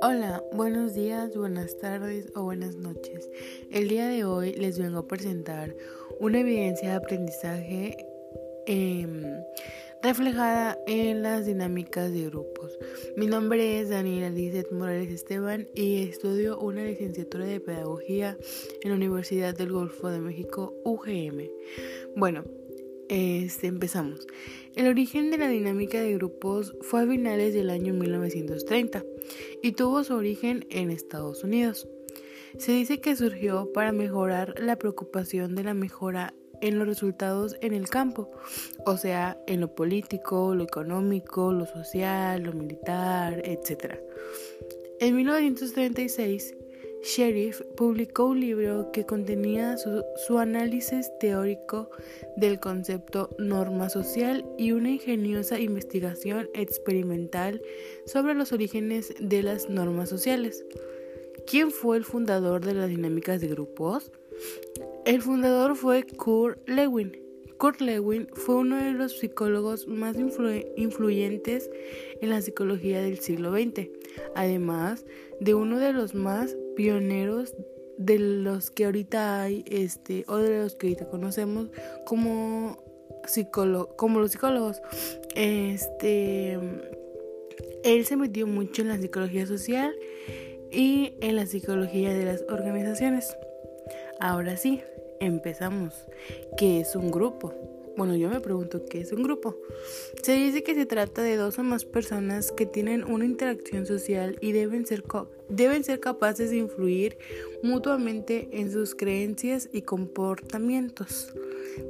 Hola, buenos días, buenas tardes o buenas noches. El día de hoy les vengo a presentar una evidencia de aprendizaje em, reflejada en las dinámicas de grupos. Mi nombre es Daniela Lizeth Morales Esteban y estudio una licenciatura de Pedagogía en la Universidad del Golfo de México, UGM. Bueno, este, empezamos. El origen de la dinámica de grupos fue a finales del año 1930 y tuvo su origen en Estados Unidos. Se dice que surgió para mejorar la preocupación de la mejora en los resultados en el campo, o sea, en lo político, lo económico, lo social, lo militar, etc. En 1936, Sheriff publicó un libro que contenía su, análisis teórico del concepto norma social y una ingeniosa investigación experimental sobre los orígenes de las normas sociales. ¿Quién fue el fundador de las dinámicas de grupos? El fundador fue Kurt Lewin. Kurt Lewin fue uno de los psicólogos más influyentes en la psicología del siglo XX, además de uno de los más pioneros de los que ahorita hay, este, o de los que ahorita conocemos como como los psicólogos. Este, él se metió mucho en la psicología social y en la psicología de las organizaciones. Ahora sí, empezamos. ¿Qué es un grupo? Bueno, yo me pregunto qué es un grupo. Se dice que se trata de dos o más personas que tienen una interacción social y deben ser, deben ser capaces de influir mutuamente en sus creencias y comportamientos.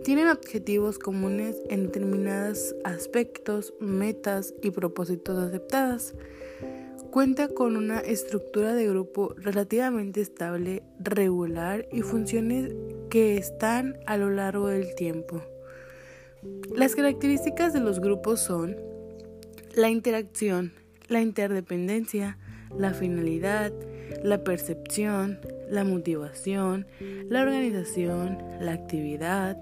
Tienen objetivos comunes en determinados aspectos, metas y propósitos aceptadas. Cuenta con una estructura de grupo relativamente estable, regular y funciones que están a lo largo del tiempo. Las características de los grupos son la interacción, la interdependencia, la finalidad, la percepción, la motivación, la organización, la actividad,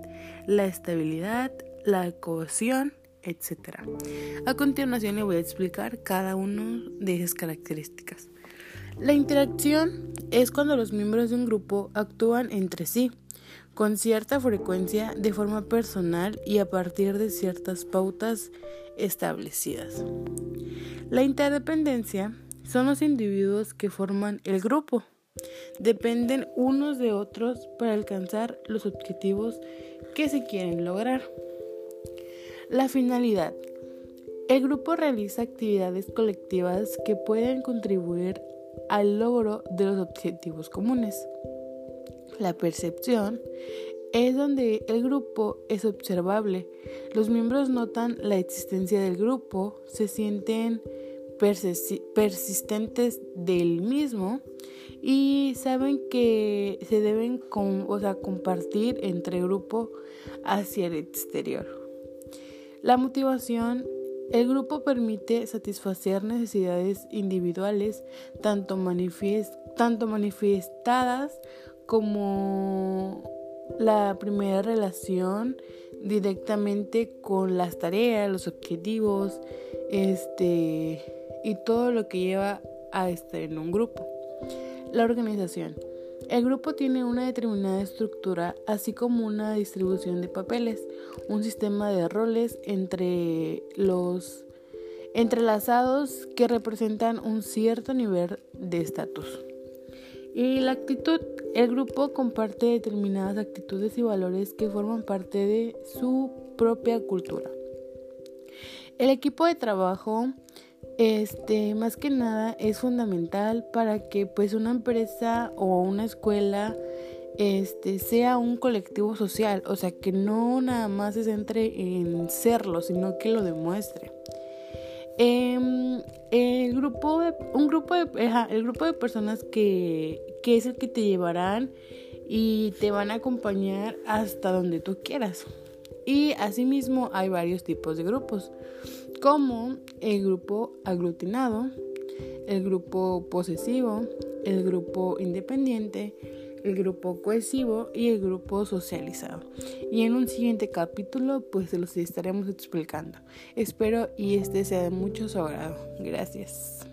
la estabilidad, la cohesión, etc. A continuación le voy a explicar cada una de esas características. La interacción es cuando los miembros de un grupo actúan entre sí con cierta frecuencia de forma personal y a partir de ciertas pautas establecidas. La interdependencia son los individuos que forman el grupo. Dependen unos de otros para alcanzar los objetivos que se quieren lograr. La finalidad. El grupo realiza actividades colectivas que pueden contribuir al logro de los objetivos comunes. La percepción es donde el grupo es observable. Los miembros notan la existencia del grupo, se sienten persistentes del mismo y saben que se deben compartir entre grupo hacia el exterior. La motivación el grupo permite satisfacer necesidades individuales tanto, manifestadas como la primera relación directamente con las tareas, los objetivos, este y todo lo que lleva a estar en un grupo. La organización. El grupo tiene una determinada estructura, así como una distribución de papeles, un sistema de roles entre los entrelazados que representan un cierto nivel de estatus. Y la actitud, el grupo comparte determinadas actitudes y valores que forman parte de su propia cultura. El equipo de trabajo, este, más que nada, es fundamental para que pues una empresa o una escuela este, sea un colectivo social, o sea, que no nada más se centre en serlo, sino que lo demuestre. Em, el grupo un grupo de, el grupo de personas que, que es el que te llevarán y te van a acompañar hasta donde tú quieras. Y asimismo hay varios tipos de grupos, como el grupo aglutinado, el grupo posesivo, el grupo independiente, el grupo cohesivo y el grupo socializado. Y en un siguiente capítulo pues se los estaremos explicando. Espero y este sea de mucho su agrado. Gracias.